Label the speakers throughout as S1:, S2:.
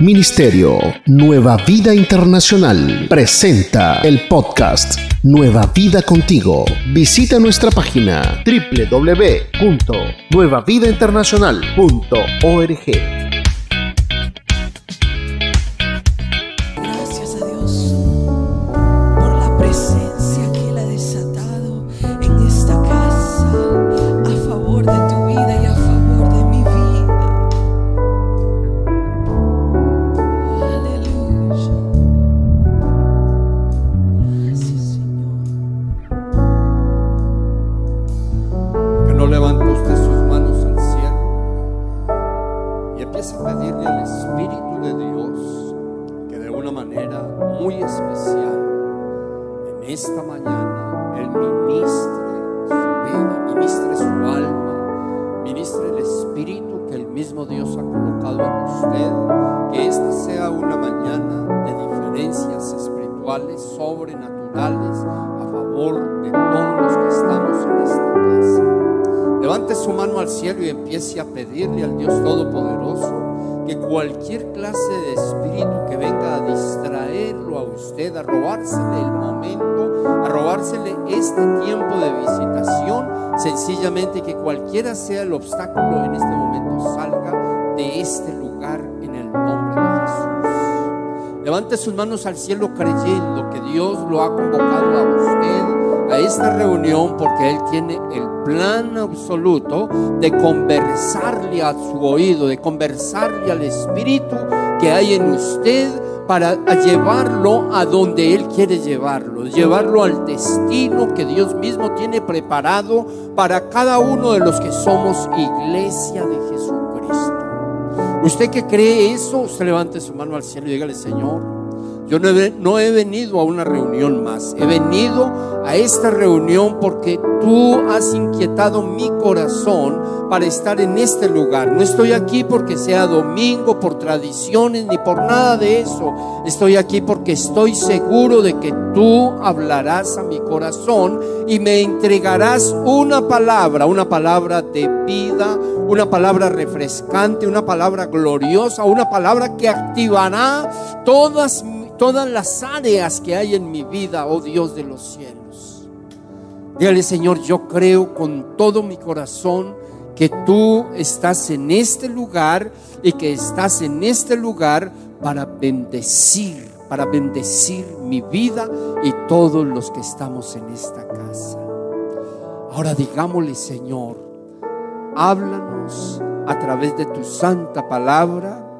S1: Ministerio Nueva Vida Internacional presenta el podcast Nueva Vida Contigo. Visita nuestra página www.nuevavidainternacional.org.
S2: Al cielo creyendo que Dios lo ha convocado a usted a esta reunión porque Él tiene el plan absoluto de conversarle a su oído, de conversarle al Espíritu que hay en usted para llevarlo a donde Él quiere llevarlo, llevarlo al destino que Dios mismo tiene preparado para cada uno de los que somos iglesia de Jesucristo. Usted que cree eso, usted levante su mano al cielo y dígale, Señor, yo no he, no he, venido a una reunión más, he venido a esta reunión porque tú has inquietado mi corazón para estar en este lugar. No estoy aquí porque sea domingo, por tradiciones, ni por nada de eso. Estoy aquí porque estoy seguro de que tú hablarás a mi corazón y me entregarás una palabra, una palabra de vida, una palabra refrescante, una palabra gloriosa, una palabra que activará todas, todas las áreas que hay en mi vida, oh Dios de los cielos. Dígale, Señor, yo creo con todo mi corazón que tú estás en este lugar y que estás en este lugar para bendecir, para bendecir mi vida y todos los que estamos en esta casa. Ahora digámosle, Señor, háblanos a través de tu santa palabra.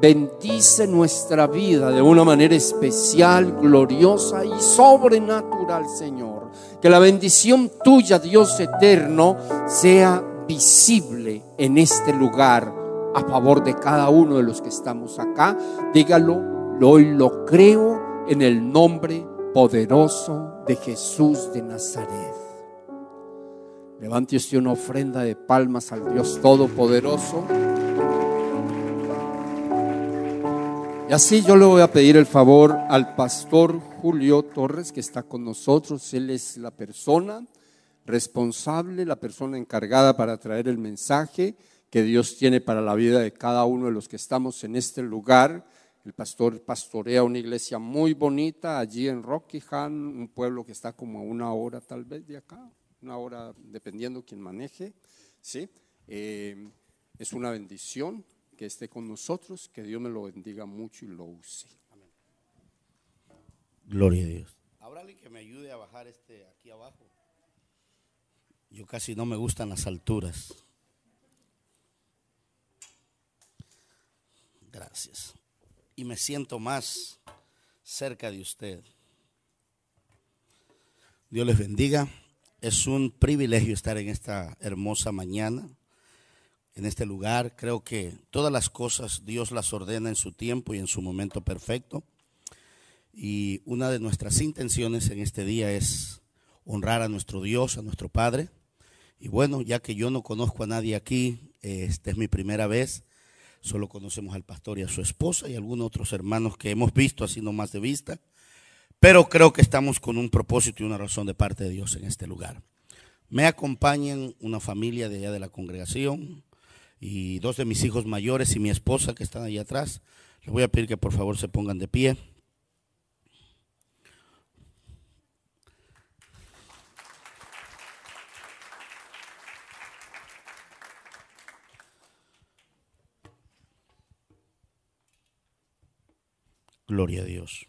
S2: Bendice nuestra vida de una manera especial, gloriosa y sobrenatural, Señor. Que la bendición tuya, Dios eterno, sea visible en este lugar a favor de cada uno de los que estamos acá. Dígalo, hoy lo creo en el nombre poderoso de Jesús de Nazaret. Levante usted una ofrenda de palmas al Dios Todopoderoso. Y así yo le voy a pedir el favor al pastor Julio Torres que está con nosotros. Él es la persona responsable, la persona encargada para traer el mensaje que Dios tiene para la vida de cada uno de los que estamos en este lugar. El pastor pastorea una iglesia muy bonita allí en Rockingham, un pueblo que está como a una hora tal vez de acá, una hora dependiendo quién maneje. ¿sí? Eh, es una bendición que esté con nosotros, que Dios me lo bendiga mucho y lo use.
S3: Gloria a Dios. Habrá alguien que me ayude a bajar este aquí abajo. Yo casi no me gustan las alturas. Gracias. Y me siento más cerca de usted. Dios les bendiga. Es un privilegio estar en esta hermosa mañana, en este lugar. Creo que todas las cosas Dios las ordena en su tiempo y en su momento perfecto. Y una de nuestras intenciones en este día es honrar a nuestro Dios, a nuestro Padre y bueno, ya que yo no conozco a nadie aquí, esta es mi primera vez, solo conocemos al pastor y a su esposa y algunos otros hermanos que hemos visto así nomás de vista, pero creo que estamos con un propósito y una razón de parte de Dios en este lugar. Me acompañan una familia de allá de la congregación y dos de mis hijos mayores y mi esposa que están allá atrás. Les voy a pedir que por favor se pongan de pie. Gloria a Dios.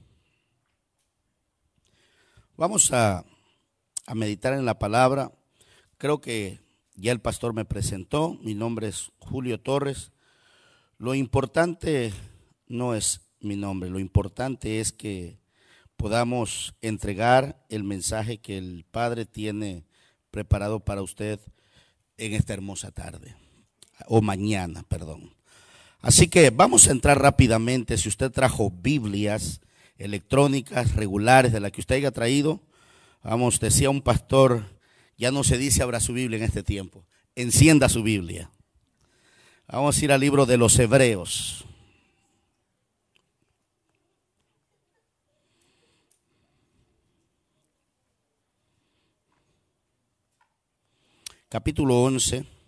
S3: Vamos a, a, meditar en la palabra. Creo que ya el pastor me presentó. Mi nombre es Julio Torres. Lo importante no es mi nombre, lo importante es que podamos entregar el mensaje que el Padre tiene preparado para usted en esta hermosa tarde, o mañana, perdón. Así que vamos a entrar rápidamente. Si usted trajo Biblias electrónicas regulares de las que usted haya traído, vamos, decía un pastor, ya no se dice abra su Biblia en este tiempo, encienda su Biblia. Vamos a ir al libro de los Hebreos. Capítulo 11.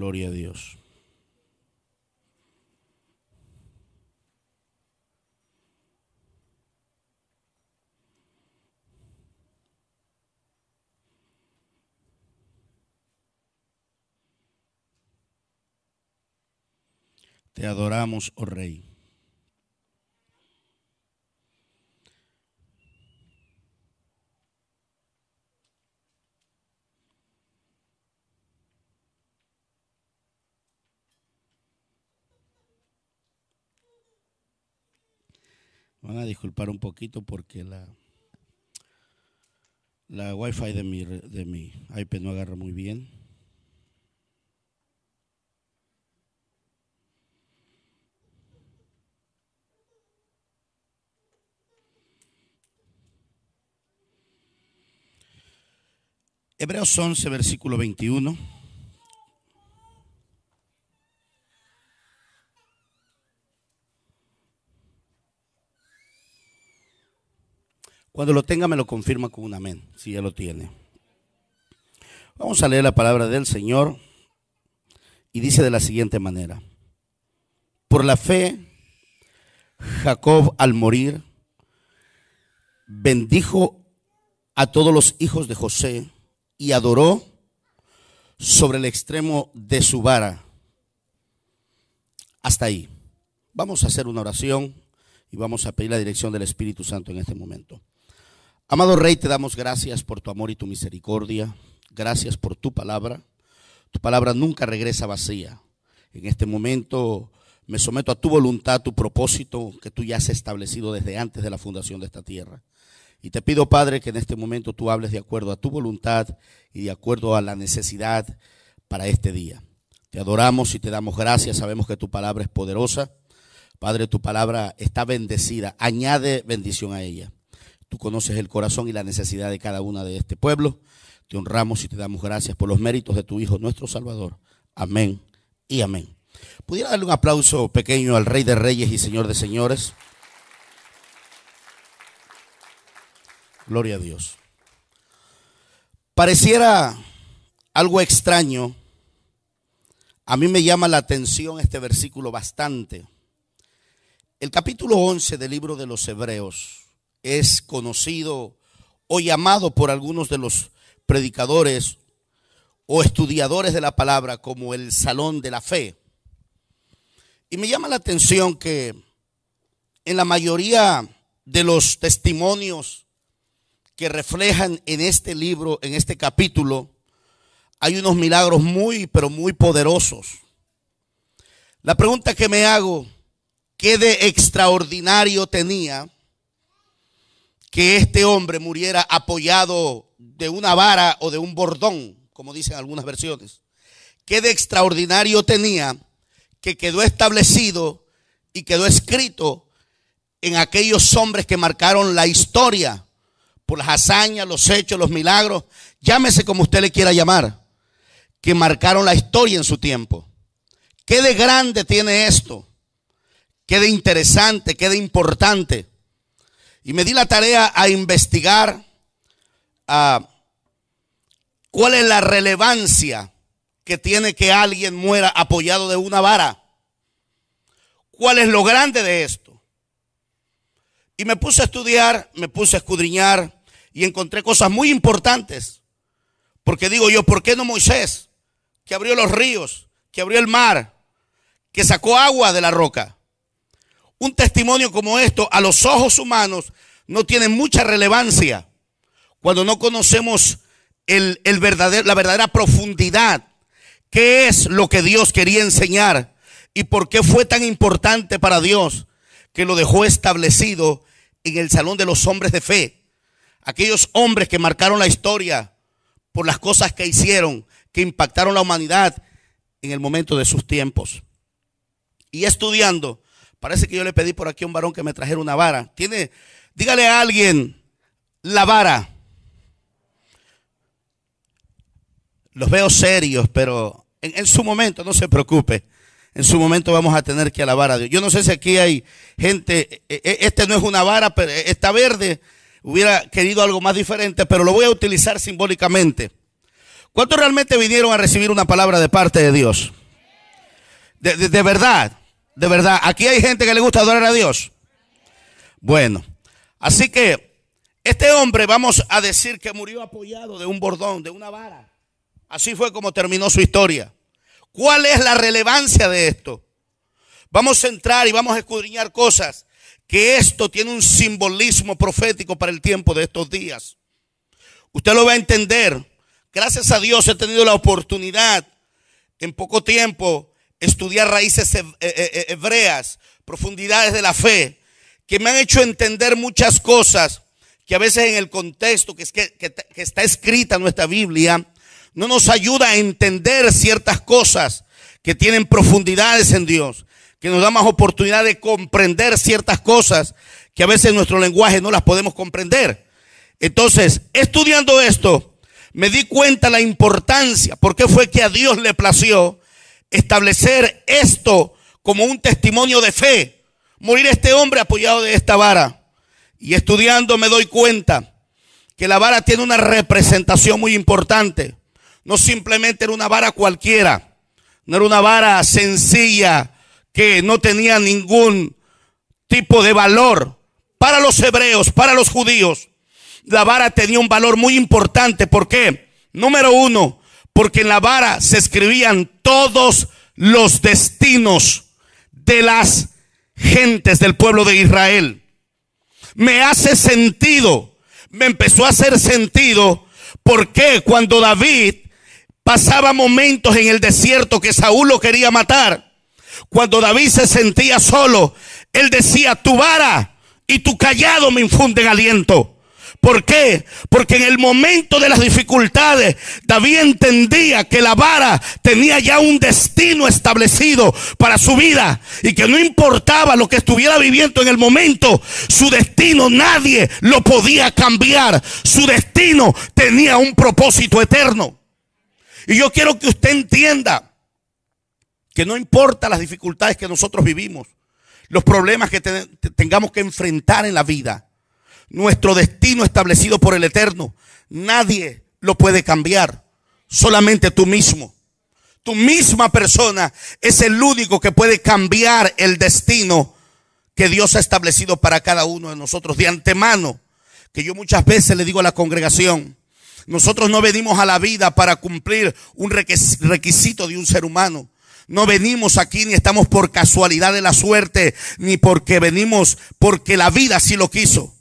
S3: Gloria a Dios. Te adoramos, oh Rey. Van a disculpar un poquito porque la, la wifi de mi, de mi iPad no agarra muy bien. Hebreos 11, versículo 21. Cuando lo tenga me lo confirma con un amén, si ya lo tiene. Vamos a leer la palabra del Señor y dice de la siguiente manera. Por la fe, Jacob al morir bendijo a todos los hijos de José y adoró sobre el extremo de su vara. Hasta ahí. Vamos a hacer una oración y vamos a pedir la dirección del Espíritu Santo en este momento. Amado Rey, te damos gracias por tu amor y tu misericordia. Gracias por tu palabra. Tu palabra nunca regresa vacía. En este momento me someto a tu voluntad, tu propósito que tú ya has establecido desde antes de la fundación de esta tierra. Y te pido, Padre, que en este momento tú hables de acuerdo a tu voluntad y de acuerdo a la necesidad para este día. Te adoramos y te damos gracias. Sabemos que tu palabra es poderosa. Padre, tu palabra está bendecida. Añade bendición a ella. Tú conoces el corazón y la necesidad de cada una de este pueblo. Te honramos y te damos gracias por los méritos de tu Hijo, nuestro Salvador. Amén y amén. ¿Pudiera darle un aplauso pequeño al Rey de Reyes y Señor de Señores? Gloria a Dios. Pareciera algo extraño. A mí me llama la atención este versículo bastante. El capítulo 11 del libro de los Hebreos es conocido o llamado por algunos de los predicadores o estudiadores de la palabra como el salón de la fe. Y me llama la atención que en la mayoría de los testimonios que reflejan en este libro, en este capítulo, hay unos milagros muy, pero muy poderosos. La pregunta que me hago, ¿qué de extraordinario tenía? Que este hombre muriera apoyado de una vara o de un bordón, como dicen algunas versiones. ¿Qué de extraordinario tenía que quedó establecido y quedó escrito en aquellos hombres que marcaron la historia por las hazañas, los hechos, los milagros, llámese como usted le quiera llamar, que marcaron la historia en su tiempo? ¿Qué de grande tiene esto? quede interesante, quede importante. Y me di la tarea a investigar a cuál es la relevancia que tiene que alguien muera apoyado de una vara. ¿Cuál es lo grande de esto? Y me puse a estudiar, me puse a escudriñar y encontré cosas muy importantes. Porque digo yo, ¿por qué no Moisés, que abrió los ríos, que abrió el mar, que sacó agua de la roca? Un testimonio como esto a los ojos humanos no tiene mucha relevancia cuando no conocemos el, verdadero, la verdadera profundidad. ¿Qué es lo que Dios quería enseñar? ¿Y por qué fue tan importante para Dios que lo dejó establecido en el salón de los hombres de fe? Aquellos hombres que marcaron la historia por las cosas que hicieron, que impactaron la humanidad en el momento de sus tiempos. Y estudiando, parece que yo le pedí por aquí a un varón que me trajera una vara. Tiene, dígale a alguien, la vara. Los veo serios, pero en, su momento, no se preocupe. En su momento vamos a tener que alabar a Dios. Yo no sé si aquí hay gente, e, e, este no es una vara, pero está verde. Hubiera querido algo más diferente, pero lo voy a utilizar simbólicamente. ¿Cuántos realmente vinieron a recibir una palabra de parte de Dios? De, de, de verdad, de verdad. Aquí hay gente que le gusta adorar a Dios. Bueno, así que este hombre vamos a decir que murió apoyado de un bordón, de una vara. Así fue como terminó su historia. ¿Cuál es la relevancia de esto? Vamos a entrar y vamos a escudriñar cosas que esto tiene un simbolismo profético para el tiempo de estos días. Usted lo va a entender. Gracias a Dios he tenido la oportunidad en poco tiempo estudiar raíces hebreas, profundidades de la fe, que me han hecho entender muchas cosas que a veces en el contexto que está escrita en nuestra Biblia no nos ayuda a entender ciertas cosas que tienen profundidades en Dios, que nos da más oportunidad de comprender ciertas cosas que a veces en nuestro lenguaje no las podemos comprender. Entonces, estudiando esto, me di cuenta la importancia, porque fue que a Dios le plació establecer esto como un testimonio de fe. Morir este hombre apoyado de esta vara. Y estudiando me doy cuenta que la vara tiene una representación muy importante no simplemente era una vara cualquiera, no era una vara sencilla que no tenía ningún tipo de valor. Para los hebreos, para los judíos, la vara tenía un valor muy importante. ¿Por qué? Número uno, porque en la vara se escribían todos los destinos de las gentes del pueblo de Israel. Me hace sentido, me empezó a hacer sentido, porque cuando David pasaba momentos en el desierto que Saúl lo quería matar. Cuando David se sentía solo, él decía, tu vara y tu callado me infunden aliento. ¿Por qué? Porque en el momento de las dificultades, David entendía que la vara tenía ya un destino establecido para su vida y que no importaba lo que estuviera viviendo en el momento, su destino nadie lo podía cambiar. Su destino tenía un propósito eterno. Y yo quiero que usted entienda que no importa las dificultades que nosotros vivimos, los problemas que te, tengamos que enfrentar en la vida, nuestro destino establecido por el Eterno, nadie lo puede cambiar, solamente tú mismo. Tu misma persona es el único que puede cambiar el destino que Dios ha establecido para cada uno de nosotros de antemano. Que yo muchas veces le digo a la congregación, nosotros no venimos a la vida para cumplir un requisito de un ser humano. No venimos aquí ni estamos por casualidad de la suerte, ni porque venimos porque la vida así lo quiso.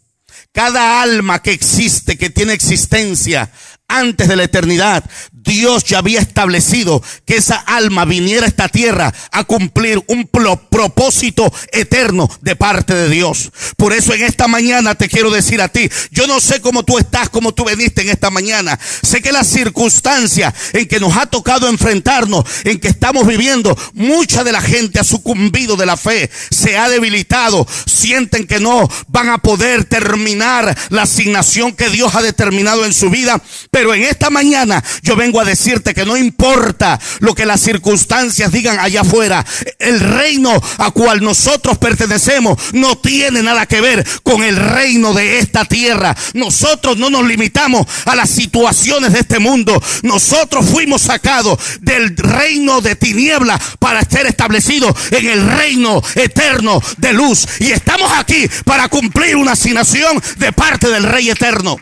S3: Cada alma que existe, que tiene existencia, antes de la eternidad, Dios ya había establecido que esa alma viniera a esta tierra a cumplir un propósito eterno de parte de Dios. Por eso en esta mañana te quiero decir a ti, yo no sé cómo tú estás, cómo tú veniste en esta mañana. Sé que la circunstancia en que nos ha tocado enfrentarnos, en que estamos viviendo, mucha de la gente ha sucumbido de la fe, se ha debilitado, sienten que no van a poder terminar la asignación que Dios ha determinado en su vida en esta mañana yo vengo a decirte que no importa lo que las circunstancias digan allá afuera, el reino a cual nosotros pertenecemos no tiene nada que ver con el reino de esta tierra. Nosotros no nos limitamos a las situaciones de este mundo. Nosotros fuimos sacados del reino de tiniebla para ser establecidos en el reino eterno de luz. Y estamos aquí para cumplir una asignación de parte del Rey eterno.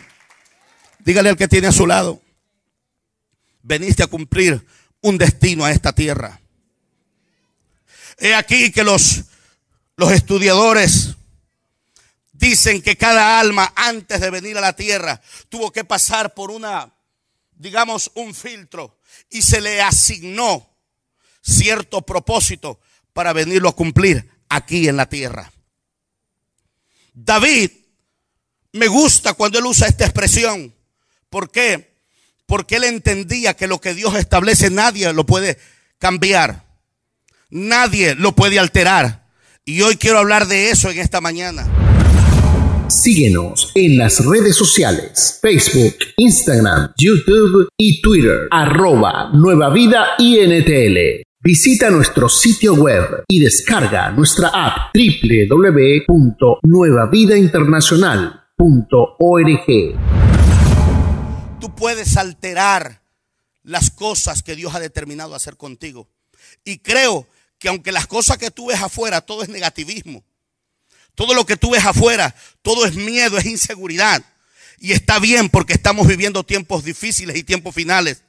S3: Dígale al que tiene a su lado, veniste a cumplir un destino a esta tierra. He aquí que los, los estudiadores dicen que cada alma antes de venir a la tierra tuvo que pasar por una, digamos, un filtro y se le asignó cierto propósito para venirlo a cumplir aquí en la tierra. David, me gusta cuando él usa esta expresión. ¿Por qué? Porque él entendía que lo que Dios establece nadie lo puede cambiar. Nadie lo puede alterar. Y hoy quiero hablar de eso en esta mañana.
S1: Síguenos en las redes sociales, Facebook, Instagram, YouTube y Twitter, arroba Nueva Vida INTL. Visita nuestro sitio web y descarga nuestra app www.nuevavidainternacional.org.
S3: Tú puedes alterar las cosas que Dios ha determinado hacer contigo. Y creo que aunque las cosas que tú ves afuera, todo es negativismo. Todo lo que tú ves afuera, todo es miedo, es inseguridad. Y está bien porque estamos viviendo tiempos difíciles y tiempos finales.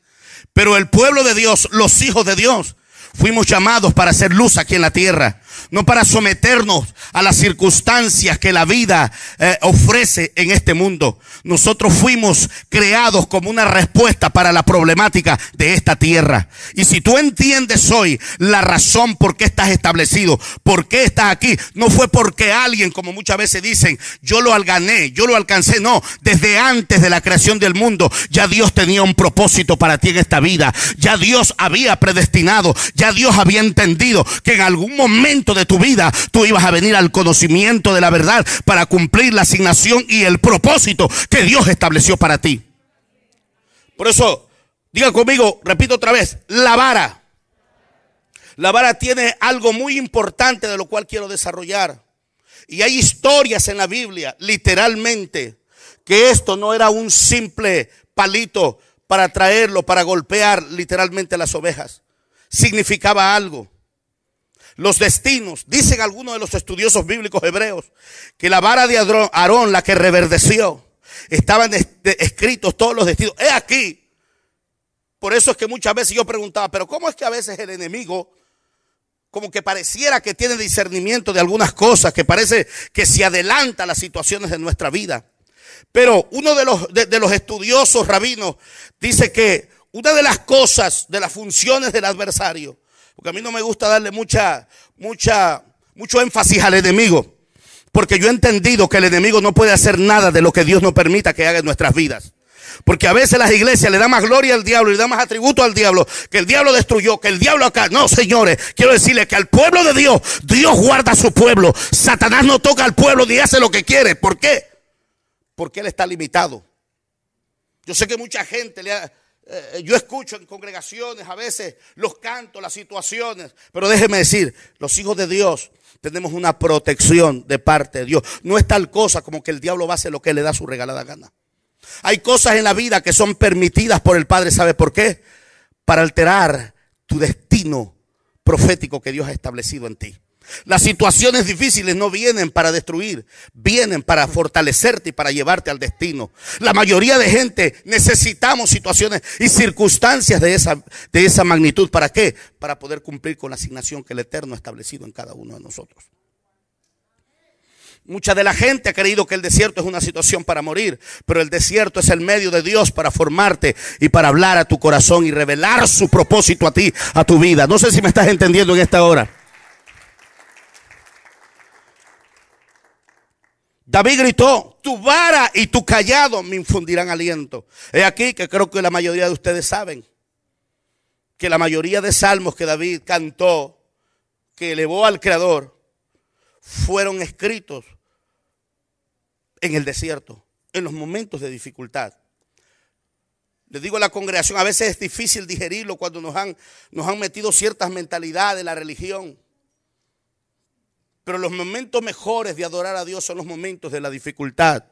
S3: Pero el pueblo de Dios, los hijos de Dios, Fuimos llamados para hacer luz aquí en la tierra, no para someternos a las circunstancias que la vida eh, ofrece en este mundo. Nosotros fuimos creados como una respuesta para la problemática de esta tierra. Y si tú entiendes hoy la razón por qué estás establecido, por qué estás aquí, no fue porque alguien, como muchas veces dicen, yo lo gané, yo lo alcancé. No, desde antes de la creación del mundo, ya Dios tenía un propósito para ti en esta vida. Ya Dios había predestinado ya Dios había entendido que en algún momento de tu vida tú ibas a venir al conocimiento de la verdad para cumplir la asignación y el propósito que Dios estableció para ti. Por eso, diga conmigo, repito otra vez, la vara. La vara tiene algo muy importante de lo cual quiero desarrollar. Y hay historias en la Biblia, literalmente, que esto no era un simple palito para traerlo, para golpear literalmente las ovejas significaba algo. Los destinos, dicen algunos de los estudiosos bíblicos hebreos, que la vara de Aarón, la que reverdeció, estaban escritos todos los destinos. He aquí. Por eso es que muchas veces yo preguntaba, pero ¿cómo es que a veces el enemigo como que pareciera que tiene discernimiento de algunas cosas, que parece que se adelanta a las situaciones de nuestra vida. Pero uno de los, de los estudiosos rabinos dice que una de las cosas, de las funciones del adversario, porque a mí no me gusta darle mucha, mucha, mucho énfasis al enemigo, porque yo he entendido que el enemigo no puede hacer nada de lo que Dios no permita que haga en nuestras vidas. Porque a veces las iglesias le dan más gloria al diablo y le dan más atributo al diablo, que el diablo destruyó, que el diablo acá. No, señores, quiero decirles que al pueblo de Dios, Dios guarda a su pueblo. Satanás no toca al pueblo ni hace lo que quiere. ¿Por qué? Porque él está limitado. Yo sé que mucha gente le ha, eh, yo escucho en congregaciones a veces los cantos, las situaciones, pero déjeme decir, los hijos de Dios tenemos una protección de parte de Dios. No es tal cosa como que el diablo va a hacer lo que le da su regalada gana. Hay cosas en la vida que son permitidas por el Padre, ¿sabe por qué? Para alterar tu destino profético que Dios ha establecido en ti. Las situaciones difíciles no vienen para destruir, vienen para fortalecerte y para llevarte al destino. La mayoría de gente necesitamos situaciones y circunstancias de esa, de esa magnitud. ¿Para qué? Para poder cumplir con la asignación que el Eterno ha establecido en cada uno de nosotros. Mucha de la gente ha creído que el desierto es una situación para morir, pero el desierto es el medio de Dios para formarte y para hablar a tu corazón y revelar su propósito a ti, a tu vida. No sé si me estás entendiendo en esta hora. David gritó, tu vara y tu callado me infundirán aliento. He aquí que creo que la mayoría de ustedes saben que la mayoría de salmos que David cantó, que elevó al Creador, fueron escritos en el desierto, en los momentos de dificultad. Les digo a la congregación, a veces es difícil digerirlo cuando nos han, nos han metido ciertas mentalidades de la religión. Pero los momentos mejores de adorar a Dios son los momentos de la dificultad.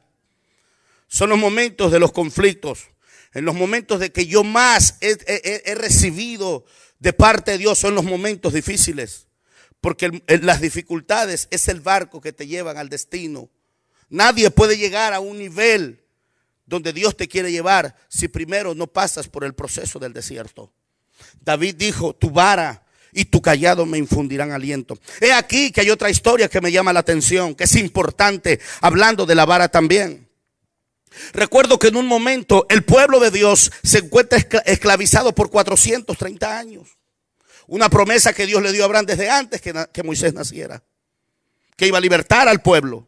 S3: Son los momentos de los conflictos. En los momentos de que yo más he, recibido de parte de Dios son los momentos difíciles. Porque las dificultades es el barco que te llevan al destino. Nadie puede llegar a un nivel donde Dios te quiere llevar si primero no pasas por el proceso del desierto. David dijo, tu vara y tu callado me infundirán aliento. He aquí que hay otra historia que me llama la atención, que es importante, hablando de la vara también. Recuerdo que en un momento el pueblo de Dios se encuentra esclavizado por 430 años. Una promesa que Dios le dio a Abraham desde antes que, que Moisés naciera, que iba a libertar al pueblo.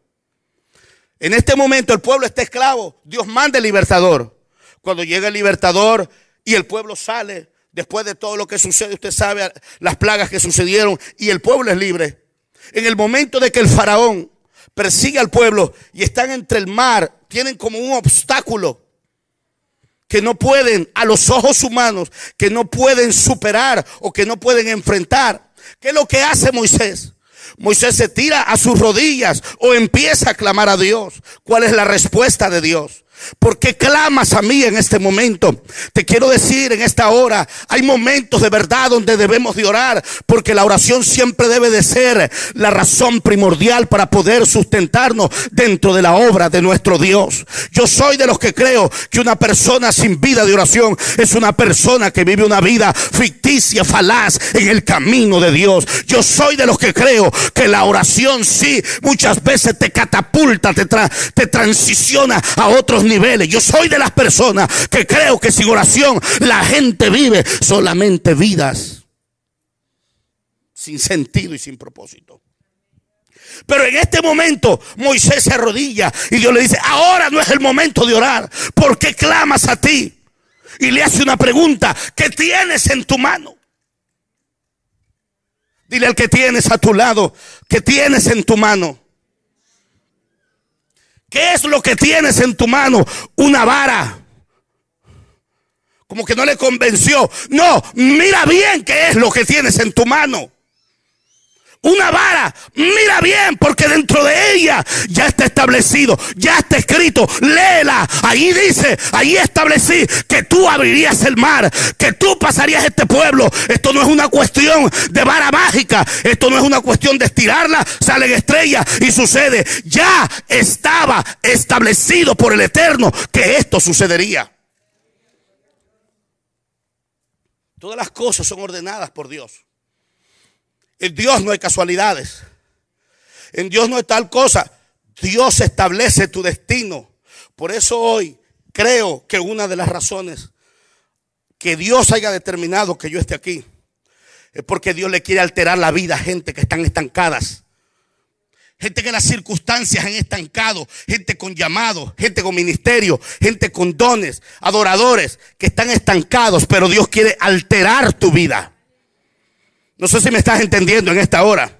S3: En este momento el pueblo está esclavo. Dios manda el libertador. Cuando llega el libertador y el pueblo sale, después de todo lo que sucede, usted sabe las plagas que sucedieron y el pueblo es libre. En el momento de que el faraón persigue al pueblo y están entre el mar, tienen como un obstáculo que no pueden, a los ojos humanos, que no pueden superar o que no pueden enfrentar. ¿Qué es lo que hace Moisés? Moisés se tira a sus rodillas o empieza a clamar a Dios. ¿Cuál es la respuesta de Dios? ¿Por qué clamas a mí en este momento? Te quiero decir en esta hora, hay momentos de verdad donde debemos de orar, porque la oración siempre debe de ser la razón primordial para poder sustentarnos dentro de la obra de nuestro Dios. Yo soy de los que creo que una persona sin vida de oración es una persona que vive una vida ficticia, falaz en el camino de Dios. Yo soy de los que creo que la oración sí muchas veces te catapulta, te, te transiciona a otros niveles. Yo soy de las personas que creo que sin oración la gente vive solamente vidas sin sentido y sin propósito. Pero en este momento Moisés se arrodilla y Dios le dice, ahora no es el momento de orar. ¿Por qué clamas a ti? Y le hace una pregunta, ¿qué tienes en tu mano? Dile al que tienes a tu lado, ¿qué tienes en tu mano? ¿Qué es lo que tienes en tu mano? Una vara. Como que no le convenció. No, mira bien qué es lo que tienes en tu mano una vara. Mira bien, porque dentro de ella ya está establecido, ya está escrito. Léela. Ahí dice, ahí establecí que tú abrirías el mar, que tú pasarías este pueblo. Esto no es una cuestión de vara mágica. Esto no es una cuestión de estirarla, salen estrellas y sucede. Ya estaba establecido por el Eterno que esto sucedería. Todas las cosas son ordenadas por Dios. En Dios no hay casualidades. En Dios no hay tal cosa. Dios establece tu destino. Por eso hoy creo que una de las razones que Dios haya determinado que yo esté aquí es porque Dios le quiere alterar la vida a gente que están estancadas. Gente que las circunstancias han estancado, gente con llamado, gente con ministerio, gente con dones, adoradores que están estancados, pero Dios quiere alterar tu vida. No sé si me estás entendiendo en esta hora.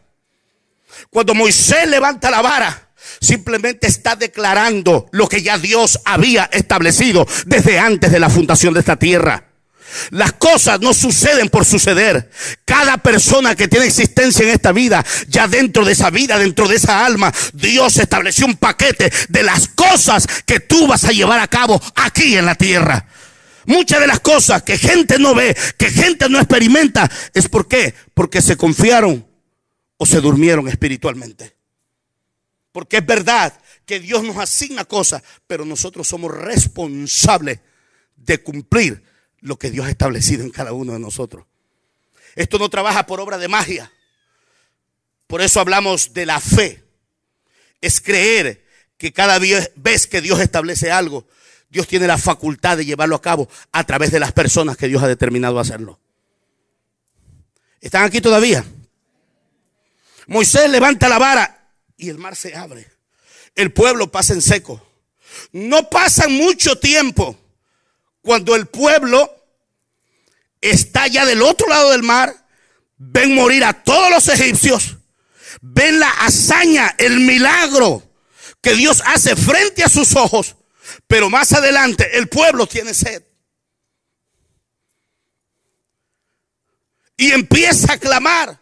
S3: Cuando Moisés levanta la vara, simplemente está declarando lo que ya Dios había establecido desde antes de la fundación de esta tierra. Las cosas no suceden por suceder. Cada persona que tiene existencia en esta vida, ya dentro de esa vida, dentro de esa alma, Dios estableció un paquete de las cosas que tú vas a llevar a cabo aquí en la tierra. Muchas de las cosas que gente no ve, que gente no experimenta, es por qué? Porque se confiaron o se durmieron espiritualmente. Porque es verdad que Dios nos asigna cosas, pero nosotros somos responsables de cumplir lo que Dios ha establecido en cada uno de nosotros. Esto no trabaja por obra de magia. Por eso hablamos de la fe. Es creer que cada vez que Dios establece algo, Dios tiene la facultad de llevarlo a cabo a través de las personas que Dios ha determinado hacerlo. ¿Están aquí todavía? Moisés levanta la vara y el mar se abre. El pueblo pasa en seco. No pasa mucho tiempo cuando el pueblo está ya del otro lado del mar. Ven morir a todos los egipcios. Ven la hazaña, el milagro que Dios hace frente a sus ojos pero más adelante el pueblo tiene sed. Y empieza a clamar,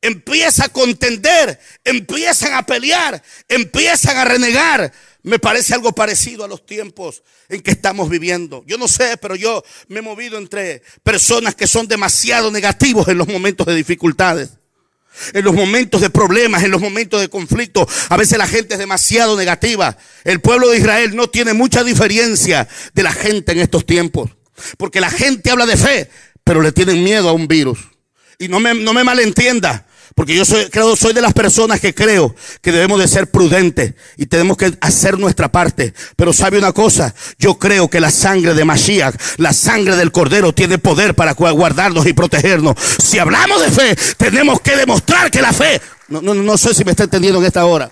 S3: empieza a contender, empiezan a pelear, empiezan a renegar. Me parece algo parecido a los tiempos en que estamos viviendo. Yo no sé, pero yo me he movido entre personas que son demasiado negativos en los momentos de dificultades. En los momentos de problemas, en los momentos de conflicto, a veces la gente es demasiado negativa. El pueblo de Israel no tiene mucha diferencia de la gente en estos tiempos. Porque la gente habla de fe, pero le tienen miedo a un virus. Y no me, no me malentienda. Porque yo soy, creo, soy de las personas que creo que debemos de ser prudentes y tenemos que hacer nuestra parte. Pero sabe una cosa, yo creo que la sangre de Mashiach, la sangre del Cordero tiene poder para guardarnos y protegernos. Si hablamos de fe, tenemos que demostrar que la fe, no, no, no sé si me está entendiendo en esta hora.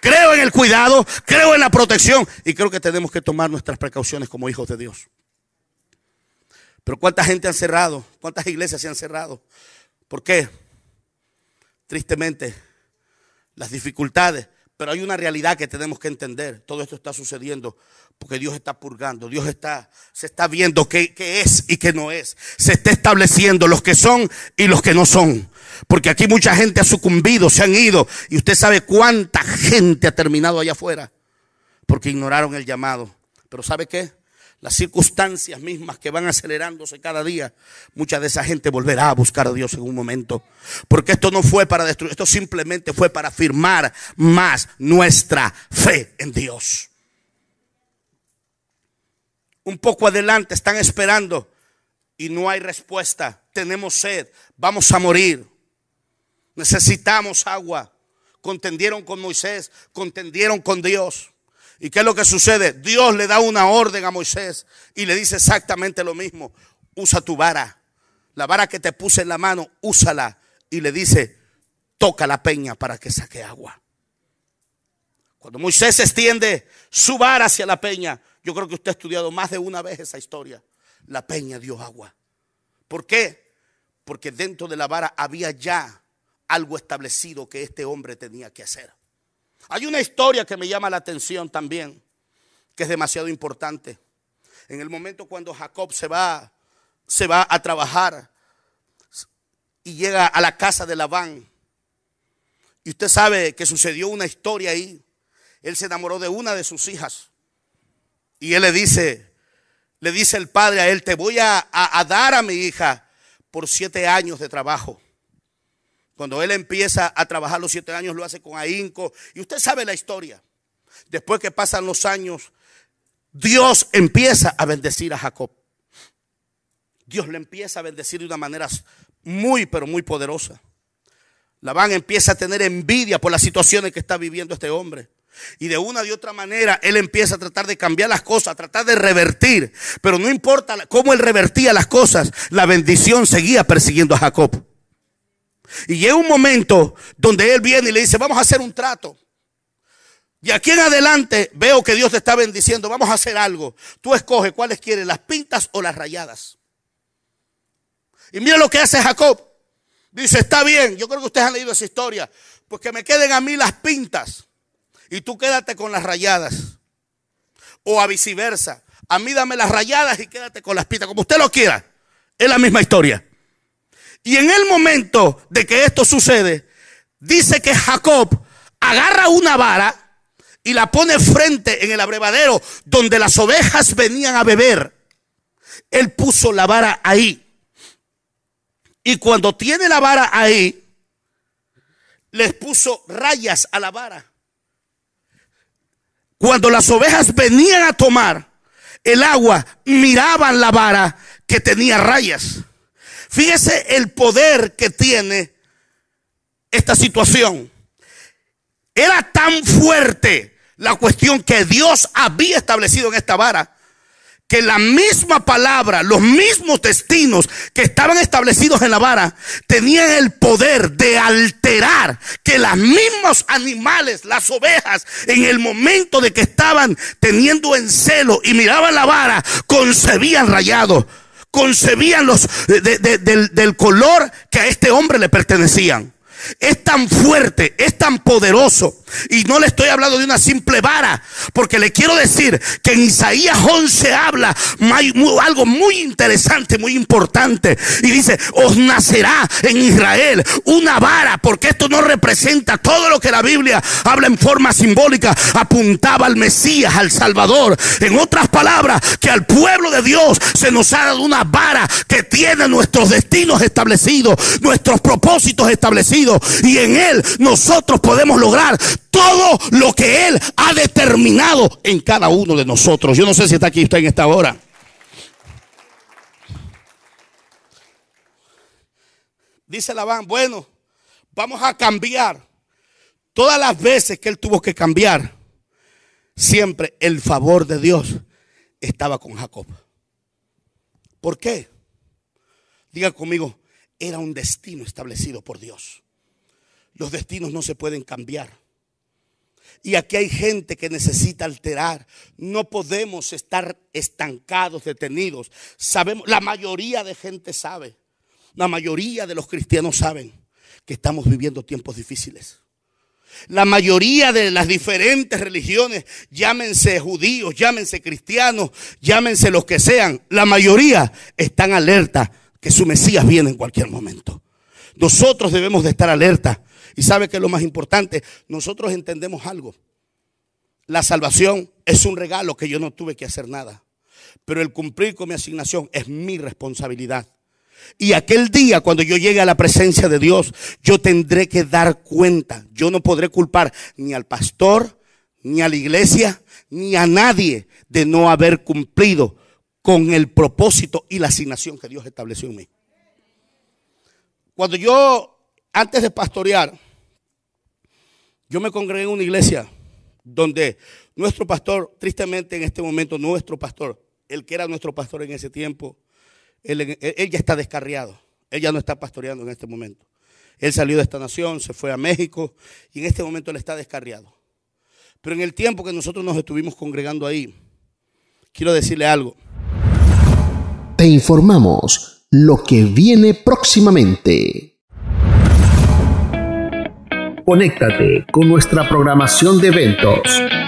S3: Creo en el cuidado, creo en la protección y creo que tenemos que tomar nuestras precauciones como hijos de Dios. Pero ¿cuánta gente han cerrado? ¿Cuántas iglesias se han cerrado? ¿Por qué? Tristemente, las dificultades. Pero hay una realidad que tenemos que entender. Todo esto está sucediendo porque Dios está purgando. Dios está, se está viendo qué, qué, es y qué no es. Se está estableciendo los que son y los que no son. Porque aquí mucha gente ha sucumbido, se han ido. Y usted sabe cuánta gente ha terminado allá afuera. Porque ignoraron el llamado. Pero ¿sabe qué? Las circunstancias mismas que van acelerándose cada día, mucha de esa gente volverá a buscar a Dios en un momento. Porque esto no fue para destruir, esto simplemente fue para afirmar más nuestra fe en Dios. Un poco adelante están esperando y no hay respuesta. Tenemos sed, vamos a morir. Necesitamos agua. Contendieron con Moisés, contendieron con Dios. ¿Y qué es lo que sucede? Dios le da una orden a Moisés y le dice exactamente lo mismo. Usa tu vara. La vara que te puse en la mano, úsala. Y le dice, toca la peña para que saque agua. Cuando Moisés extiende su vara hacia la peña, yo creo que usted ha estudiado más de una vez esa historia. La peña dio agua. ¿Por qué? Porque dentro de la vara había ya algo establecido que este hombre tenía que hacer. Hay una historia que me llama la atención también, que es demasiado importante. En el momento cuando Jacob se va, se va a trabajar y llega a la casa de Labán. Y usted sabe que sucedió una historia ahí. Él se enamoró de una de sus hijas. Y él le dice, le dice el padre a él, te voy a, a dar a mi hija por siete años de trabajo. Cuando él empieza a trabajar los siete años, lo hace con ahínco. Y usted sabe la historia. Después que pasan los años, Dios empieza a bendecir a Jacob. Dios le empieza a bendecir de una manera muy, pero muy poderosa. Labán empieza a tener envidia por las situaciones que está viviendo este hombre. Y de una de otra manera, él empieza a tratar de cambiar las cosas, a tratar de revertir. Pero no importa cómo él revertía las cosas, la bendición seguía persiguiendo a Jacob. Y llega un momento donde él viene y le dice, vamos a hacer un trato. Y aquí en adelante veo que Dios te está bendiciendo, vamos a hacer algo. Tú escoges cuáles quieres, las pintas o las rayadas. Y mira lo que hace Jacob. Dice, está bien, yo creo que ustedes han leído esa historia. Pues que me queden a mí las pintas y tú quédate con las rayadas. O a viceversa. A mí dame las rayadas y quédate con las pintas, como usted lo quiera. Es la misma historia. Y en el momento de que esto sucede, dice que Jacob agarra una vara y la pone frente en el abrevadero donde las ovejas venían a beber. Él puso la vara ahí. Y cuando tiene la vara ahí, les puso rayas a la vara. Cuando las ovejas venían a tomar el agua, miraban la vara que tenía rayas. Fíjese el poder que tiene esta situación. Era tan fuerte la cuestión que Dios había establecido en esta vara que la misma palabra, los mismos destinos que estaban establecidos en la vara, tenían el poder de alterar que los mismos animales, las ovejas, en el momento de que estaban teniendo en celo y miraban la vara, concebían rayado concebían los del, del color que a este hombre le pertenecían. Es tan fuerte, es tan poderoso. Y no le estoy hablando de una simple vara, porque le quiero decir que en Isaías 11 habla algo muy interesante, muy importante. Y dice, os nacerá en Israel una vara, porque esto no representa todo lo que la Biblia habla en forma simbólica, apuntaba al Mesías, al Salvador. En otras palabras, que al pueblo de Dios se nos ha dado una vara que tiene nuestros destinos establecidos, nuestros propósitos establecidos. Y en Él nosotros podemos lograr todo lo que Él ha determinado en cada uno de nosotros. Yo no sé si está aquí usted en esta hora. Dice Labán, bueno, vamos a cambiar. Todas las veces que él tuvo que cambiar, siempre el favor de Dios estaba con Jacob. ¿Por qué? Diga conmigo, era un destino establecido por Dios. Los destinos no se pueden cambiar. Y aquí hay gente que necesita alterar. No podemos estar estancados, detenidos. Sabemos, la mayoría de gente sabe, la mayoría de los cristianos saben que estamos viviendo tiempos difíciles. La mayoría de las diferentes religiones, llámense judíos, llámense cristianos, llámense los que sean, la mayoría están alerta que su Mesías viene en cualquier momento. Nosotros debemos de estar alerta. Y sabe que lo más importante, nosotros entendemos algo. La salvación es un regalo que yo no tuve que hacer nada. Pero el cumplir con mi asignación es mi responsabilidad. Y aquel día, cuando yo llegue a la presencia de Dios, yo tendré que dar cuenta. Yo no podré culpar ni al pastor, ni a la iglesia, ni a nadie de no haber cumplido con el propósito y la asignación que Dios estableció en mí. Cuando yo, antes de pastorear, yo me congregué en una iglesia donde nuestro pastor, tristemente en este momento, nuestro pastor, el que era nuestro pastor en ese tiempo, él, ya está descarriado. Él ya no está pastoreando en este momento. Él salió de esta nación, se fue a México y en este momento él está descarriado. Pero en el tiempo que nosotros nos estuvimos congregando ahí, quiero decirle algo.
S1: Te informamos lo que viene próximamente. Conéctate con nuestra programación de eventos.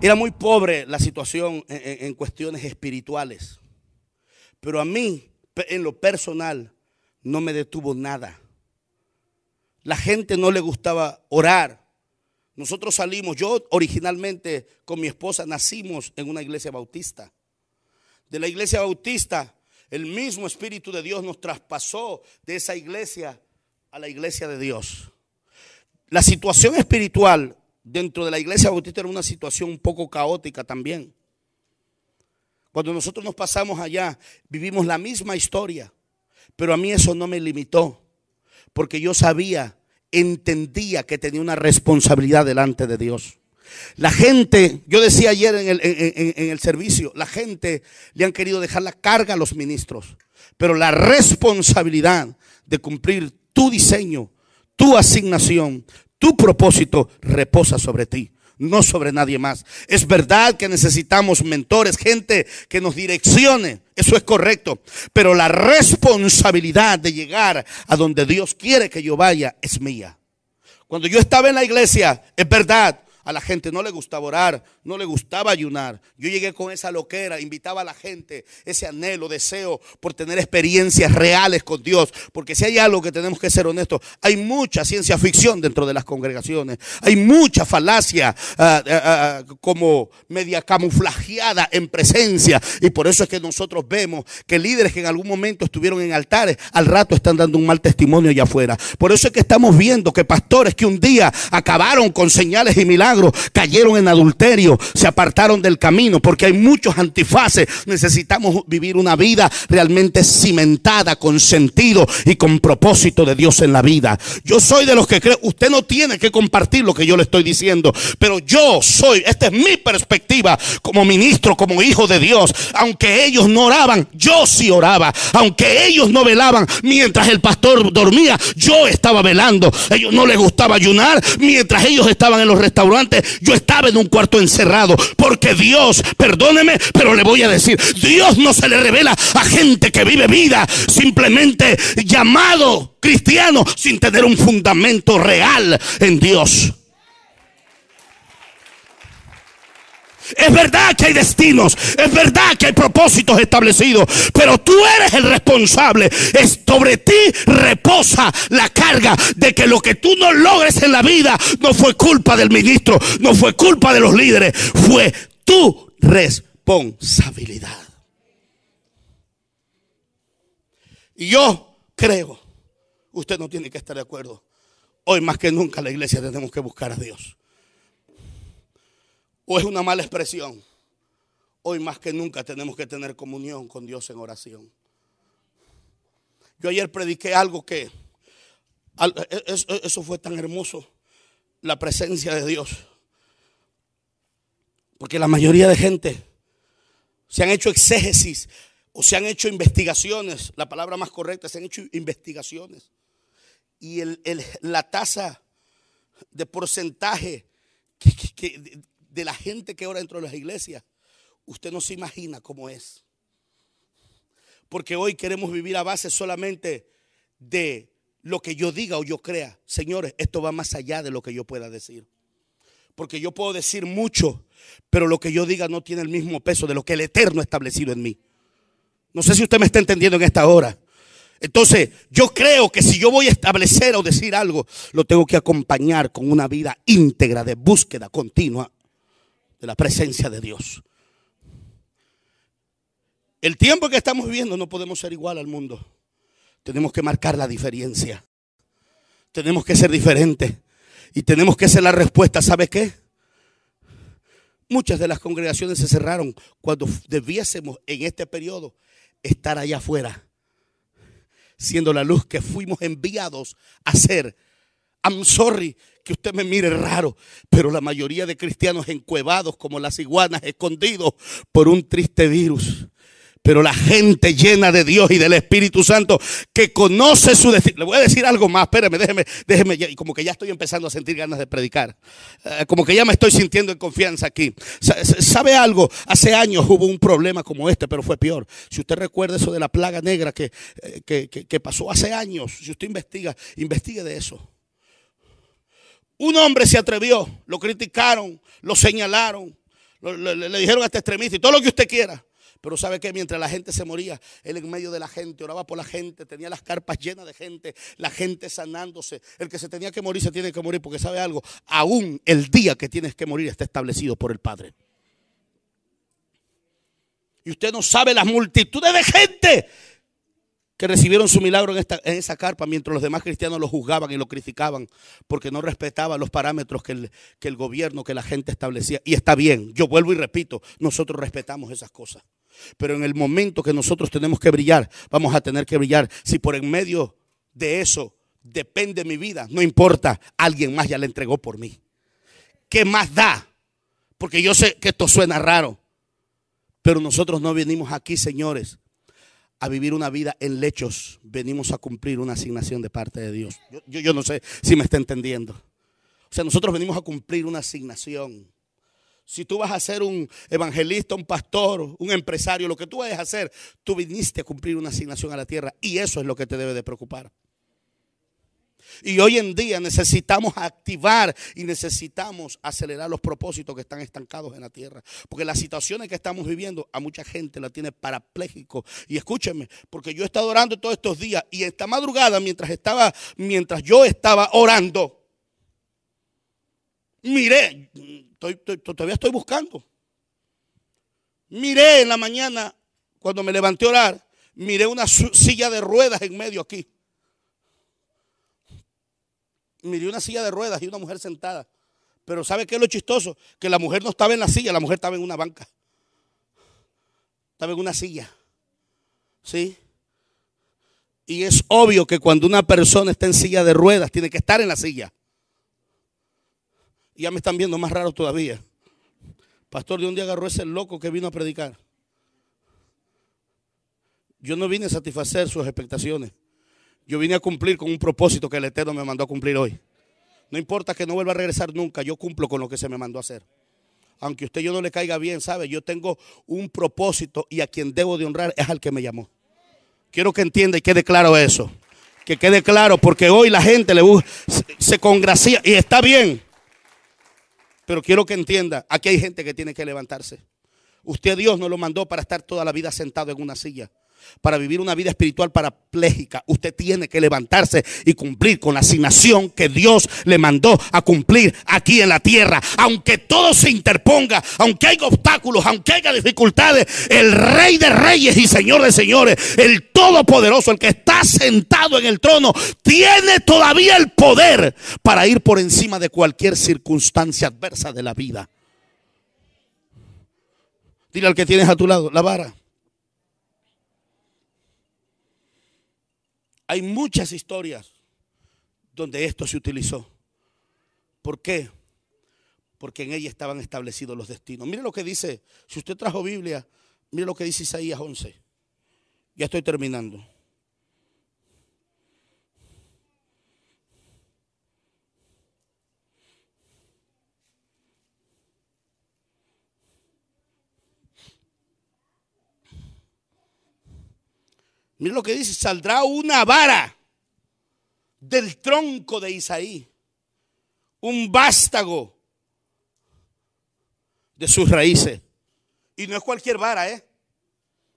S3: Era muy pobre la situación en, cuestiones espirituales. Pero a mí, en lo personal, no me detuvo nada. La gente no le gustaba orar. Nosotros salimos, yo originalmente con mi esposa nacimos en una iglesia bautista. De la iglesia bautista, el mismo Espíritu de Dios nos traspasó de esa iglesia a la iglesia de Dios. La situación espiritual dentro de la iglesia bautista era una situación un poco caótica también. Cuando nosotros nos pasamos allá, vivimos la misma historia, pero a mí eso no me limitó, porque yo sabía, entendía que tenía una responsabilidad delante de Dios. La gente, yo decía ayer en el, en el, servicio, la gente le han querido dejar la carga a los ministros, pero la responsabilidad de cumplir tu diseño, tu asignación, tu propósito reposa sobre ti, no sobre nadie más. Es verdad que necesitamos mentores, gente que nos direccione. Eso es correcto. Pero la responsabilidad de llegar a donde Dios quiere que yo vaya es mía. Cuando yo estaba en la iglesia, es verdad, a la gente no le gustaba orar, no le gustaba ayunar. Yo llegué con esa loquera, invitaba a la gente, ese anhelo, deseo por tener experiencias reales con Dios. Porque si hay algo que tenemos que ser honestos, hay mucha ciencia ficción dentro de las congregaciones. Hay mucha falacia ah, ah, ah, como media camuflajeada en presencia. Y por eso es que nosotros vemos que líderes que en algún momento estuvieron en altares, al rato están dando un mal testimonio allá afuera. Por eso es que estamos viendo que pastores que un día acabaron con señales y milagros, cayeron en adulterio, se apartaron del camino, porque hay muchos antifaces. Necesitamos vivir una vida realmente cimentada, con sentido y con propósito de Dios en la vida. Yo soy de los que creo, usted no tiene que compartir lo que yo le estoy diciendo, pero yo soy, esta es mi perspectiva como ministro, como hijo de Dios. Aunque ellos no oraban, yo sí oraba. Aunque ellos no velaban mientras el pastor dormía, yo estaba velando. Ellos no les gustaba ayunar mientras ellos estaban en los restaurantes, yo estaba en un cuarto encerrado. Porque Dios, perdóneme, pero le voy a decir, Dios no se le revela a gente que vive vida simplemente llamado cristiano sin tener un fundamento real en Dios. Es verdad que hay destinos, es verdad que hay propósitos establecidos, pero tú eres el responsable. Es sobre ti reposa la carga de que lo que tú no logres en la vida no fue culpa del ministro, no fue culpa de los líderes, fue tu responsabilidad. Y yo creo, usted no tiene que estar de acuerdo. Hoy más que nunca la iglesia tenemos que buscar a Dios o es una mala expresión. Hoy más que nunca tenemos que tener comunión con Dios en oración. Yo ayer prediqué algo que, e, e, eso fue tan hermoso, la presencia de Dios. Porque la mayoría de gente se han hecho exégesis o se han hecho investigaciones, la palabra más correcta, se han hecho investigaciones. Y la tasa de porcentaje que, de la gente que ora dentro de las iglesias, usted no se imagina cómo es. Porque hoy queremos vivir a base solamente de lo que yo diga o yo crea. Señores, esto va más allá de lo que yo pueda decir. Porque yo puedo decir mucho, pero lo que yo diga no tiene el mismo peso de lo que el Eterno ha establecido en mí. No sé si usted me está entendiendo en esta hora. Entonces, yo creo que si yo voy a establecer o decir algo, lo tengo que acompañar con una vida íntegra de búsqueda continua de la presencia de Dios. El tiempo que estamos viviendo no podemos ser igual al mundo. Tenemos que marcar la diferencia. Tenemos que ser diferentes. Y tenemos que ser la respuesta. ¿Sabe qué? Muchas de las congregaciones se cerraron cuando debiésemos en este periodo estar allá afuera, siendo la luz que fuimos enviados a ser. I'm sorry que usted me mire raro, pero la mayoría de cristianos encuevados como las iguanas, escondidos por un triste virus. Pero la gente llena de Dios y del Espíritu Santo que conoce su destino. Le voy a decir algo más, espérame, déjeme, déjeme, y como que ya estoy empezando a sentir ganas de predicar. Eh, como que ya me estoy sintiendo en confianza aquí. ¿Sabe algo? Hace años hubo un problema como este, pero fue peor. Si usted recuerda eso de la plaga negra que, eh, que, que pasó hace años, si usted investiga, investigue de eso. Un hombre se atrevió, lo criticaron, lo señalaron, le, dijeron a este extremista y todo lo que usted quiera. Pero sabe que mientras la gente se moría, él en medio de la gente, oraba por la gente, tenía las carpas llenas de gente, la gente sanándose. El que se tenía que morir se tiene que morir porque sabe algo, aún el día que tienes que morir está establecido por el Padre. Y usted no sabe las multitudes de gente que recibieron su milagro en, esa carpa mientras los demás cristianos lo juzgaban y lo criticaban porque no respetaba los parámetros que el, que el gobierno, que la gente establecía. Y está bien, yo vuelvo y repito, nosotros respetamos esas cosas. Pero en el momento que nosotros tenemos que brillar, vamos a tener que brillar. Si por en medio de eso depende mi vida, no importa, alguien más ya la entregó por mí. ¿Qué más da? Porque yo sé que esto suena raro, pero nosotros no venimos aquí, señores, a vivir una vida en lechos, venimos a cumplir una asignación de parte de Dios. Yo, no sé si me está entendiendo. O sea, nosotros venimos a cumplir una asignación. Si tú vas a ser un evangelista, un pastor, un empresario, lo que tú vayas a hacer, tú viniste a cumplir una asignación a la tierra y eso es lo que te debe de preocupar. Y hoy en día necesitamos activar y necesitamos acelerar los propósitos que están estancados en la tierra. Porque las situaciones que estamos viviendo a mucha gente la tiene parapléjico. Y escúchenme, porque yo he estado orando todos estos días y esta madrugada mientras estaba, mientras yo estaba orando, miré, todavía estoy buscando. Miré en la mañana cuando me levanté a orar, miré una silla de ruedas en medio aquí miré una silla de ruedas y una mujer sentada. Pero ¿sabe qué es lo chistoso? Que la mujer no estaba en la silla, la mujer estaba en una banca. Estaba en una silla. ¿Sí? Y es obvio que cuando una persona está en silla de ruedas, tiene que estar en la silla. Y ya me están viendo más raro todavía. Pastor, de día agarró ese loco que vino a predicar. Yo no vine a satisfacer sus expectaciones. Yo vine a cumplir con un propósito que el Eterno me mandó a cumplir hoy. No importa que no vuelva a regresar nunca, yo cumplo con lo que se me mandó a hacer. Aunque usted yo no le caiga bien, ¿sabe? Yo tengo un propósito y a quien debo de honrar es al que me llamó. Quiero que entienda y quede claro eso. Que quede claro, porque hoy la gente le se congracia y está bien. Pero quiero que entienda, aquí hay gente que tiene que levantarse. Usted Dios no lo mandó para estar toda la vida sentado en una silla para vivir una vida espiritual parapléjica, usted tiene que levantarse y cumplir con la asignación que Dios le mandó a cumplir aquí en la tierra. Aunque todo se interponga, aunque haya obstáculos, aunque haya dificultades, el Rey de Reyes y Señor de Señores, el Todopoderoso, el que está sentado en el trono, tiene todavía el poder para ir por encima de cualquier circunstancia adversa de la vida. Dile al que tienes a tu lado, la vara. Hay muchas historias donde esto se utilizó. ¿Por qué? Porque en ella estaban establecidos los destinos. Mire lo que dice, si usted trajo Biblia, mire lo que dice Isaías 11. Ya estoy terminando. Mira lo que dice, saldrá una vara del tronco de Isaí, un vástago de sus raíces. Y no es cualquier vara, ¿eh?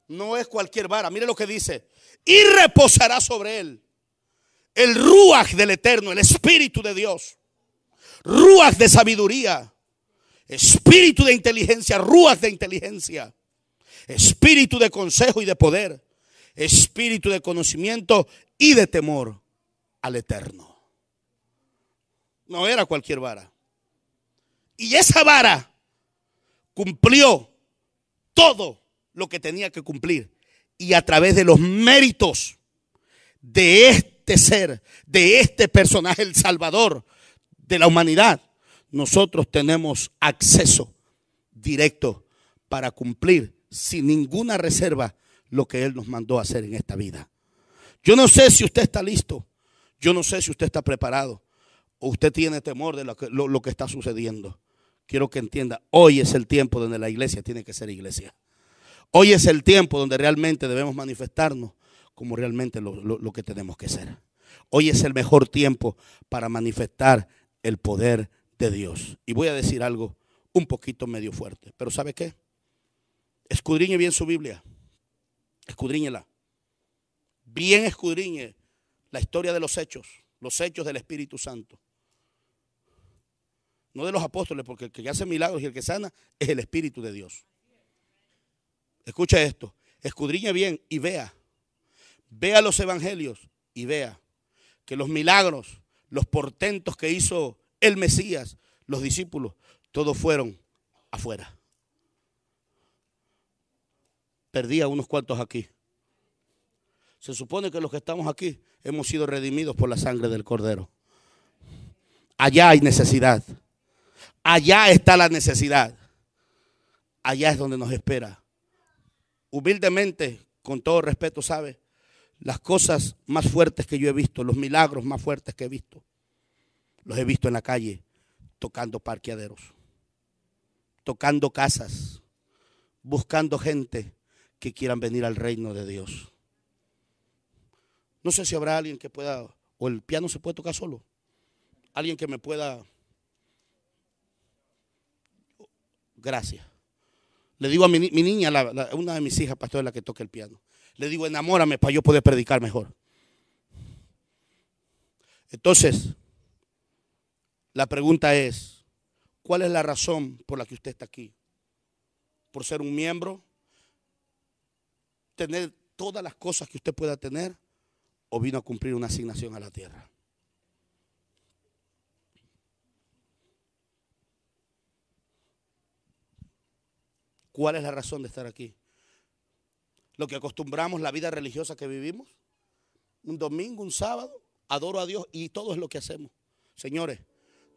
S3: No es cualquier vara. Mire lo que dice. Y reposará sobre él el ruaj del eterno, el espíritu de Dios. Ruaj de sabiduría. Espíritu de inteligencia, ruaj de inteligencia. Espíritu de consejo y de poder espíritu de conocimiento y de temor al eterno. No era cualquier vara. Y esa vara cumplió todo lo que tenía que cumplir. Y a través de los méritos de este ser, de este personaje, el Salvador de la humanidad, nosotros tenemos acceso directo para cumplir sin ninguna reserva lo que Él nos mandó a hacer en esta vida. Yo no sé si usted está listo. Yo no sé si usted está preparado. O usted tiene temor de lo que, lo, que está sucediendo. Quiero que entienda, hoy es el tiempo donde la iglesia tiene que ser iglesia. Hoy es el tiempo donde realmente debemos manifestarnos como realmente lo, lo, que tenemos que ser. Hoy es el mejor tiempo para manifestar el poder de Dios. Y voy a decir algo un poquito medio fuerte, pero ¿sabe qué? Escudriñe bien su Biblia. Escudriñela. Bien escudriñe la historia de los hechos, los hechos del Espíritu Santo. No de los apóstoles, porque el que hace milagros y el que sana es el Espíritu de Dios. Escucha esto, escudriñe bien y vea. Vea los evangelios y vea que los milagros, los portentos que hizo el Mesías, los discípulos, todos fueron afuera perdía unos cuantos aquí. Se supone que los que estamos aquí hemos sido redimidos por la sangre del Cordero. Allá hay necesidad. Allá está la necesidad. Allá es donde nos espera. Humildemente, con todo respeto, ¿sabe? Las cosas más fuertes que yo he visto, los milagros más fuertes que he visto, los he visto en la calle, tocando parqueaderos, tocando casas, buscando gente que quieran venir al reino de Dios. No sé si habrá alguien que pueda, o el piano se puede tocar solo. Alguien que me pueda... Gracias. Le digo a mi, niña, una de mis hijas, pastor, la que toca el piano. Le digo, enamórame para yo poder predicar mejor. Entonces, la pregunta es, ¿cuál es la razón por la que usted está aquí? ¿Por ser un miembro? tener todas las cosas que usted pueda tener o vino a cumplir una asignación a la tierra. ¿Cuál es la razón de estar aquí? Lo que acostumbramos, la vida religiosa que vivimos, un domingo, un sábado, adoro a Dios y todo es lo que hacemos. Señores,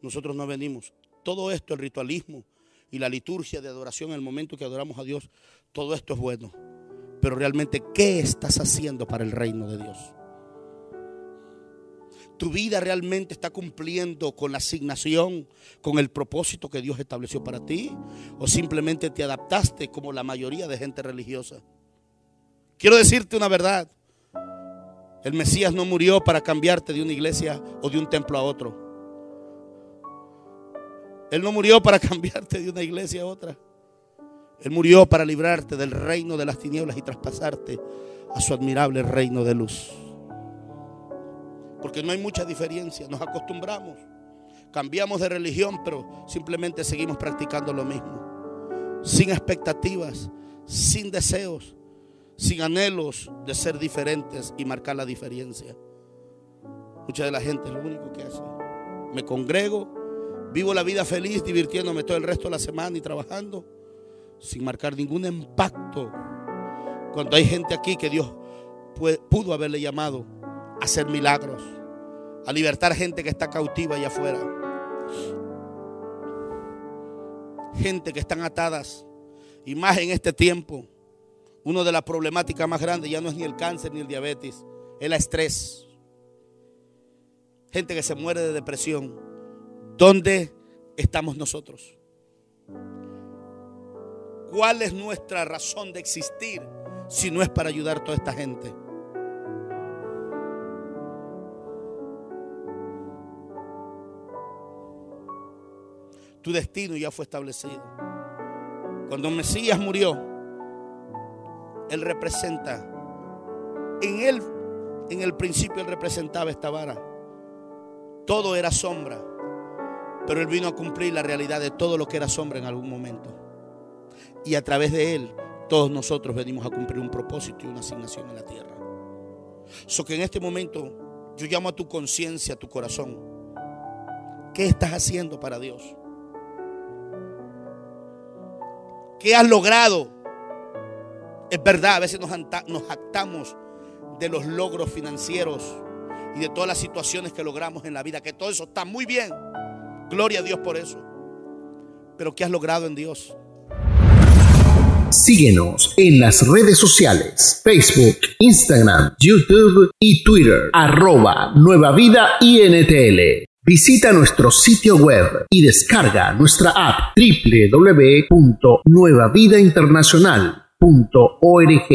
S3: nosotros no venimos. Todo esto, el ritualismo y la liturgia de adoración, en el momento que adoramos a Dios, todo esto es bueno. Pero realmente, ¿qué estás haciendo para el reino de Dios? ¿Tu vida realmente está cumpliendo con la asignación, con el propósito que Dios estableció para ti? ¿O simplemente te adaptaste como la mayoría de gente religiosa? Quiero decirte una verdad. El Mesías no murió para cambiarte de una iglesia o de un templo a otro. Él no murió para cambiarte de una iglesia a otra. Él murió para librarte del reino de las tinieblas y traspasarte a su admirable reino de luz. Porque no hay mucha diferencia, nos acostumbramos. Cambiamos de religión, pero simplemente seguimos practicando lo mismo. Sin expectativas, sin deseos, sin anhelos de ser diferentes y marcar la diferencia. Mucha de la gente lo único que hace. Me congrego, vivo la vida feliz, divirtiéndome todo el resto de la semana y trabajando, sin marcar ningún impacto. Cuando hay gente aquí que Dios pudo haberle llamado a hacer milagros, a libertar gente que está cautiva allá afuera. Gente que están atadas, y más en este tiempo una de las problemáticas más grandes ya no es ni el cáncer ni el diabetes, es el estrés. Gente que se muere de depresión. ¿Dónde estamos nosotros? ¿Cuál es nuestra razón de existir si no es para ayudar a toda esta gente? Tu destino ya fue establecido. Cuando Mesías murió, él representa. En Él, en el principio Él representaba esta vara. Todo era sombra. Pero Él vino a cumplir la realidad de todo lo que era sombra en algún momento. Y a través de Él, todos nosotros venimos a cumplir un propósito y una asignación en la tierra. So que en este momento yo llamo a tu conciencia, a tu corazón. ¿Qué estás haciendo para Dios? ¿Qué has logrado es verdad, a veces nos, jactamos de los logros financieros y de todas las situaciones que logramos en la vida, que todo eso está muy bien. Gloria a Dios por eso. Pero ¿qué has logrado en Dios?
S1: Síguenos en las redes sociales, Facebook, Instagram, YouTube y Twitter, arroba Nueva Vida INTL. Visita nuestro sitio web y descarga nuestra app www.nuevavidainternacional org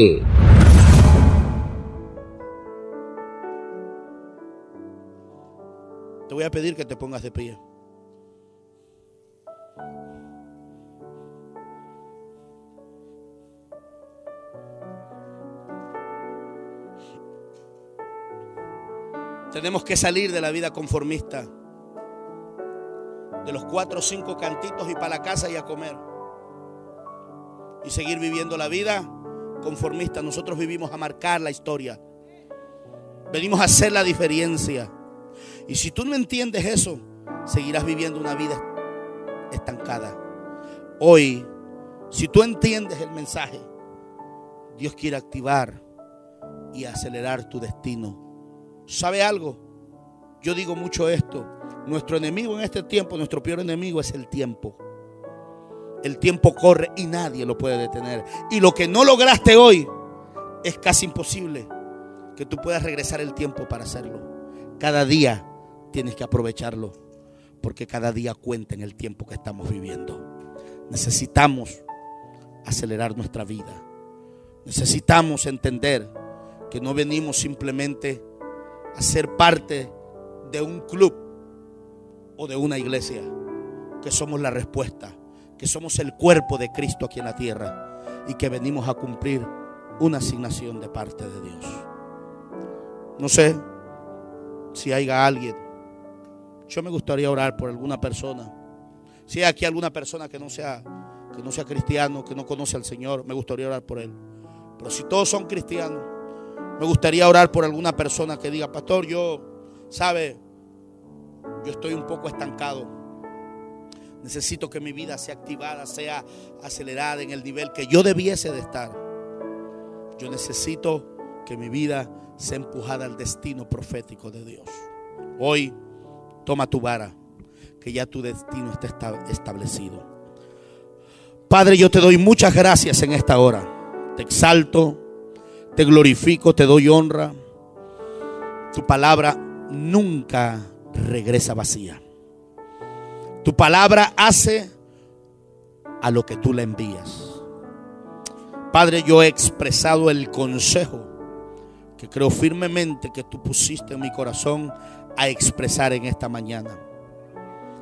S3: Te voy a pedir que te pongas de pie. Tenemos que salir de la vida conformista, de los cuatro o cinco cantitos y para la casa y a comer y seguir viviendo la vida conformista. Nosotros vivimos a marcar la historia. Venimos a hacer la diferencia. Y si tú no entiendes eso, seguirás viviendo una vida estancada. Hoy, si tú entiendes el mensaje, Dios quiere activar y acelerar tu destino. ¿Sabe algo? Yo digo mucho esto. Nuestro enemigo en este tiempo, nuestro peor enemigo es el tiempo. El tiempo corre y nadie lo puede detener. Y lo que no lograste hoy es casi imposible que tú puedas regresar el tiempo para hacerlo. Cada día tienes que aprovecharlo porque cada día cuenta en el tiempo que estamos viviendo. Necesitamos acelerar nuestra vida. Necesitamos entender que no venimos simplemente a ser parte de un club o de una iglesia, que somos la respuesta que somos el cuerpo de Cristo aquí en la tierra y que venimos a cumplir una asignación de parte de Dios. No sé si haya alguien. Yo me gustaría orar por alguna persona. Si hay aquí alguna persona que no sea que no sea cristiano, que no conoce al Señor, me gustaría orar por él. Pero si todos son cristianos, me gustaría orar por alguna persona que diga, pastor, yo, sabe, yo estoy un poco estancado Necesito que mi vida sea activada, sea acelerada en el nivel que yo debiese de estar. Yo necesito que mi vida sea empujada al destino profético de Dios. Hoy toma tu vara, que ya tu destino está establecido. Padre, yo te doy muchas gracias en esta hora. Te exalto, te glorifico, te doy honra. Tu palabra nunca regresa vacía. Tu palabra hace a lo que tú le envías. Padre, yo he expresado el consejo que creo firmemente que tú pusiste en mi corazón a expresar en esta mañana.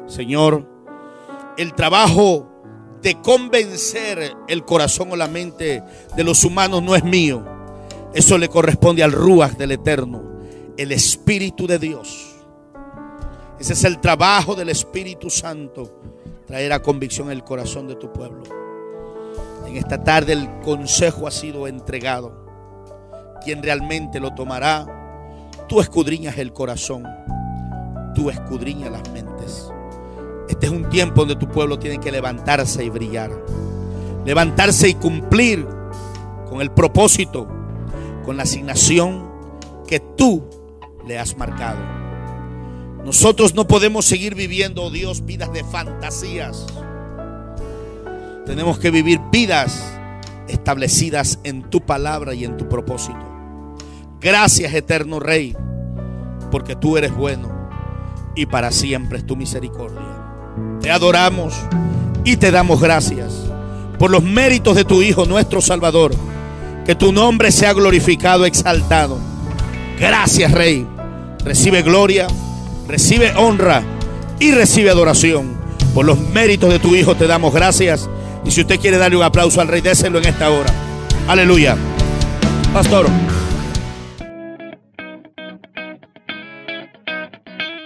S3: Señor, el trabajo de convencer el corazón o la mente de los humanos no es mío. Eso le corresponde al Ruach del Eterno, el Espíritu de Dios. Ese es el trabajo del Espíritu Santo, traer a convicción el corazón de tu pueblo. En esta tarde el consejo ha sido entregado. Quien realmente lo tomará, tú escudriñas el corazón, tú escudriñas las mentes. Este es un tiempo donde tu pueblo tiene que levantarse y brillar. Levantarse y cumplir con el propósito, con la asignación que tú le has marcado. Nosotros no podemos seguir viviendo, oh Dios, vidas de fantasías. Tenemos que vivir vidas establecidas en tu palabra y en tu propósito. Gracias, eterno Rey, porque tú eres bueno y para siempre es tu misericordia. Te adoramos y te damos gracias por los méritos de tu Hijo, nuestro Salvador. Que tu nombre sea glorificado, exaltado. Gracias, Rey. Recibe gloria recibe honra y recibe adoración. Por los méritos de tu Hijo te damos gracias. Y si usted quiere darle un aplauso al Rey, déselo en esta hora. Aleluya. Pastor.